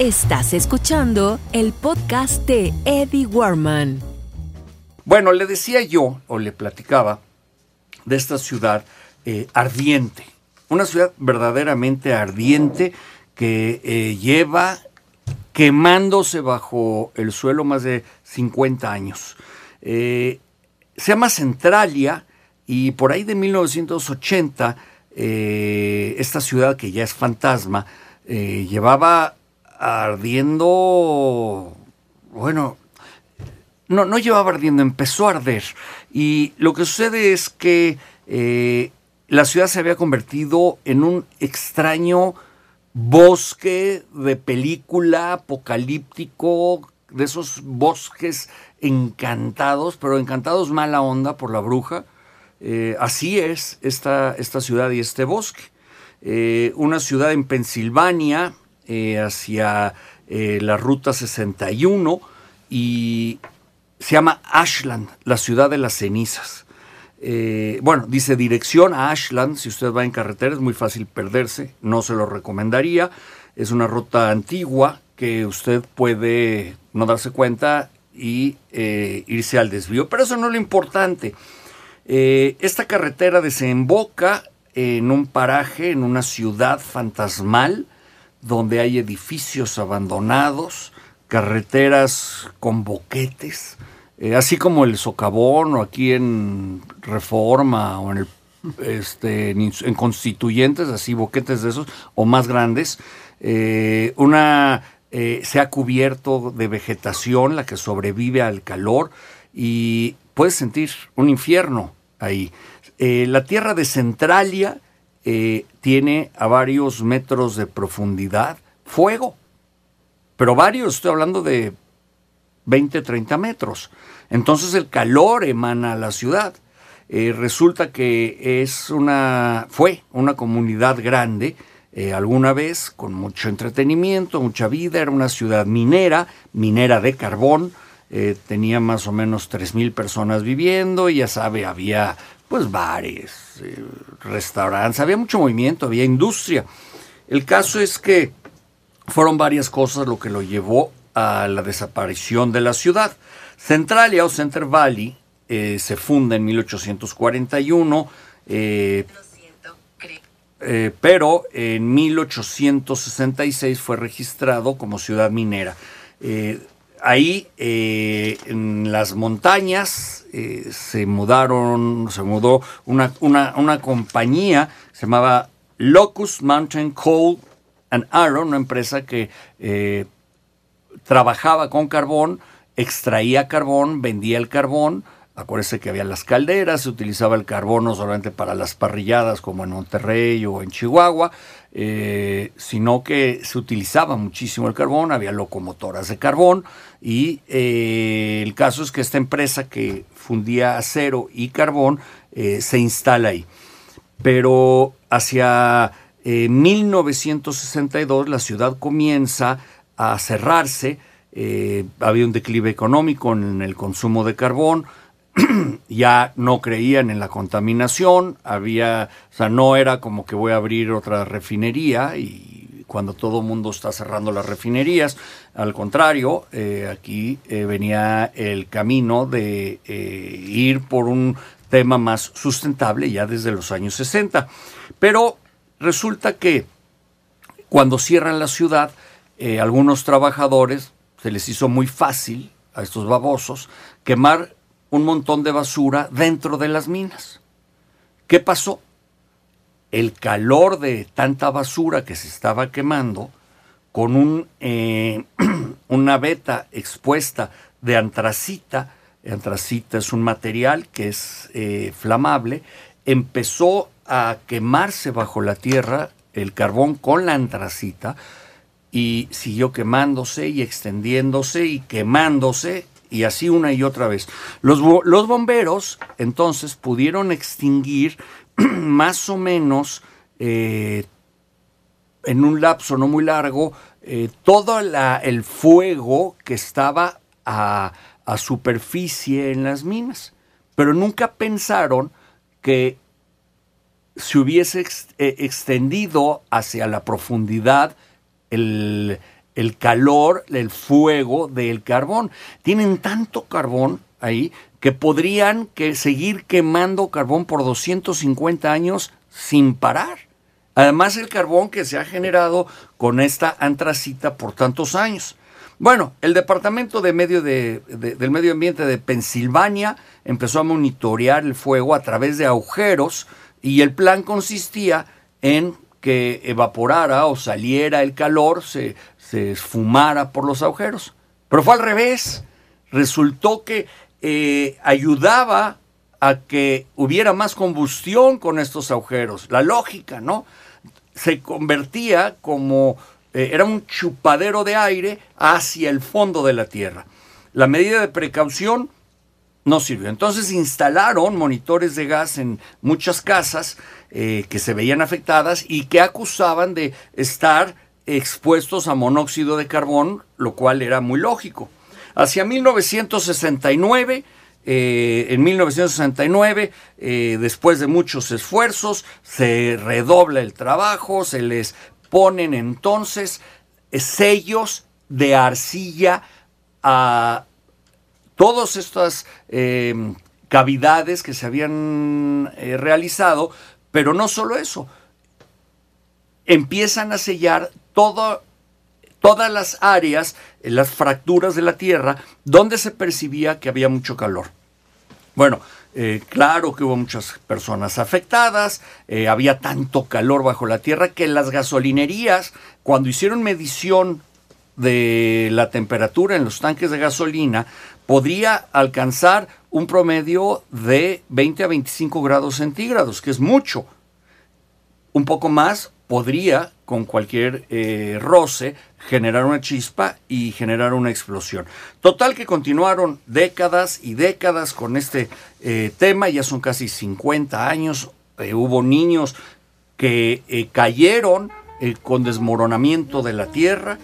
Estás escuchando el podcast de Eddie Warman. Bueno, le decía yo, o le platicaba, de esta ciudad eh, ardiente. Una ciudad verdaderamente ardiente que eh, lleva quemándose bajo el suelo más de 50 años. Eh, se llama Centralia y por ahí de 1980 esta ciudad que ya es fantasma llevaba ardiendo, bueno, no, no llevaba ardiendo, empezó a arder. Y lo que sucede es que eh, la ciudad se había convertido en un extraño bosque de película apocalíptico, de esos bosques encantados, pero encantados mala onda por la bruja. Eh, así es esta, esta, ciudad y este bosque. Eh, una ciudad en Pensilvania, eh, hacia eh, la ruta 61 y se llama Ashland, la ciudad de las cenizas. Eh, bueno, dice dirección a Ashland, si usted va en carretera es muy fácil perderse, no se lo recomendaría, es una ruta antigua que usted puede no darse cuenta y irse al desvío, pero eso no es lo importante. esta carretera desemboca en un paraje, en una ciudad fantasmal, donde hay edificios abandonados, carreteras con boquetes, eh, así como el socavón o aquí en Reforma o en el este, en constituyentes, así boquetes de esos, o más grandes. Eh, una eh, se ha cubierto de vegetación, la que sobrevive al calor, y puedes sentir un infierno ahí. la tierra de Centralia eh, tiene a varios metros de profundidad fuego, pero varios, estoy hablando de 20, 30 metros. Entonces el calor emana a la ciudad. Eh, resulta que es una, fue una comunidad grande, eh, alguna vez con mucho entretenimiento, mucha vida, era una ciudad minera, minera de carbón, tenía más o menos 3.000 personas viviendo, y ya sabe, había pues bares, eh, restaurantes, había mucho movimiento, había industria. El caso es que fueron varias cosas lo que lo llevó a la desaparición de la ciudad. Centralia o Center Valley eh, se funda en 1841, eh, pero en 1866 fue registrado como ciudad minera ahí eh, en las montañas eh, se mudaron, se mudó una, una, compañía, se llamaba Locust Mountain Coal and Iron, una empresa que eh, trabajaba con carbón, extraía carbón, vendía el carbón, Acuérdese que había las calderas, se utilizaba el carbón no solamente para las parrilladas como en Monterrey o en Chihuahua, eh, sino que se utilizaba muchísimo el carbón, había locomotoras de carbón y eh, el caso es que esta empresa que fundía acero y carbón eh, se instala ahí. Pero hacia 1962 la ciudad comienza a cerrarse, había un declive económico en el consumo de carbón, ya no creían en la contaminación, había, o sea, no era como que voy a abrir otra refinería y cuando todo el mundo está cerrando las refinerías, al contrario, eh, aquí eh, venía el camino de eh, ir por un tema más sustentable ya desde los años 60. Pero resulta que cuando cierran la ciudad, algunos trabajadores se les hizo muy fácil a estos babosos quemar un montón de basura dentro de las minas. ¿Qué pasó? El calor de tanta basura que se estaba quemando, con eh, una veta expuesta de antracita, antracita es un material que es eh, flamable, empezó a quemarse bajo la tierra el carbón con la antracita y siguió quemándose y extendiéndose y quemándose y así una y otra vez. Los, los bomberos entonces pudieron extinguir más o menos eh, en un lapso no muy largo eh, todo el fuego que estaba a, superficie en las minas. Pero nunca pensaron que se hubiese eh, extendido hacia la profundidad el, el calor, el fuego del carbón. Tienen tanto carbón ahí que podrían que seguir quemando carbón por 250 años sin parar. Además el carbón que se ha generado con esta antracita por tantos años. Bueno, el Departamento de Medio de, del Medio Ambiente de Pensilvania empezó a monitorear el fuego a través de agujeros y el plan consistía en que evaporara o saliera el calor, se, se esfumara por los agujeros. Pero fue al revés. Resultó que eh, ayudaba a que hubiera más combustión con estos agujeros. La lógica, ¿no? Se convertía como, eh, era un chupadero de aire hacia el fondo de la Tierra. La medida de precaución no sirvió. Entonces instalaron monitores de gas en muchas casas eh, que se veían afectadas y que acusaban de estar expuestos a monóxido de carbón, lo cual era muy lógico. Hacia 1969, eh, en 1969, eh, después de muchos esfuerzos, se redobla el trabajo, se les ponen entonces sellos de arcilla a todas estas eh, cavidades que se habían realizado, pero no solo eso, empiezan a sellar todas las áreas, las fracturas de la Tierra, donde se percibía que había mucho calor. Bueno, eh, claro que hubo muchas personas afectadas, eh, había tanto calor bajo la Tierra que las gasolinerías, cuando hicieron medición de la temperatura en los tanques de gasolina, podría alcanzar un promedio de 20 a 25 grados centígrados, que es mucho. Un poco más podría, con cualquier eh, roce, generar una chispa y generar una explosión. Total que continuaron décadas y décadas con este eh, tema, ya son casi 50 años, eh, hubo niños que cayeron con desmoronamiento de la tierra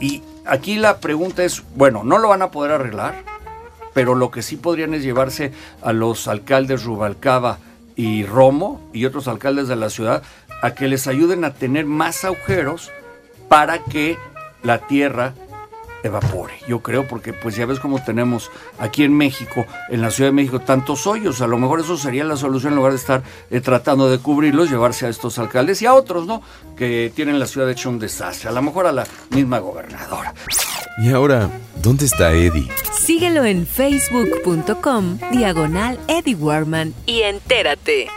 y aquí la pregunta es, bueno, no lo van a poder arreglar, pero lo que sí podrían es llevarse a los alcaldes Rubalcaba y Romo y otros alcaldes de la ciudad a que les ayuden a tener más agujeros para que la tierra evapore. Yo creo porque pues ya ves cómo tenemos aquí en México, en la Ciudad de México, tantos hoyos. A lo mejor eso sería la solución en lugar de estar eh, tratando de cubrirlos, llevarse a estos alcaldes y a otros, ¿no? Que tienen la ciudad hecho un desastre. A lo mejor a la misma gobernadora. Y ahora, ¿dónde está Eddie? Síguelo en facebook.com diagonal Eddie Warman y entérate.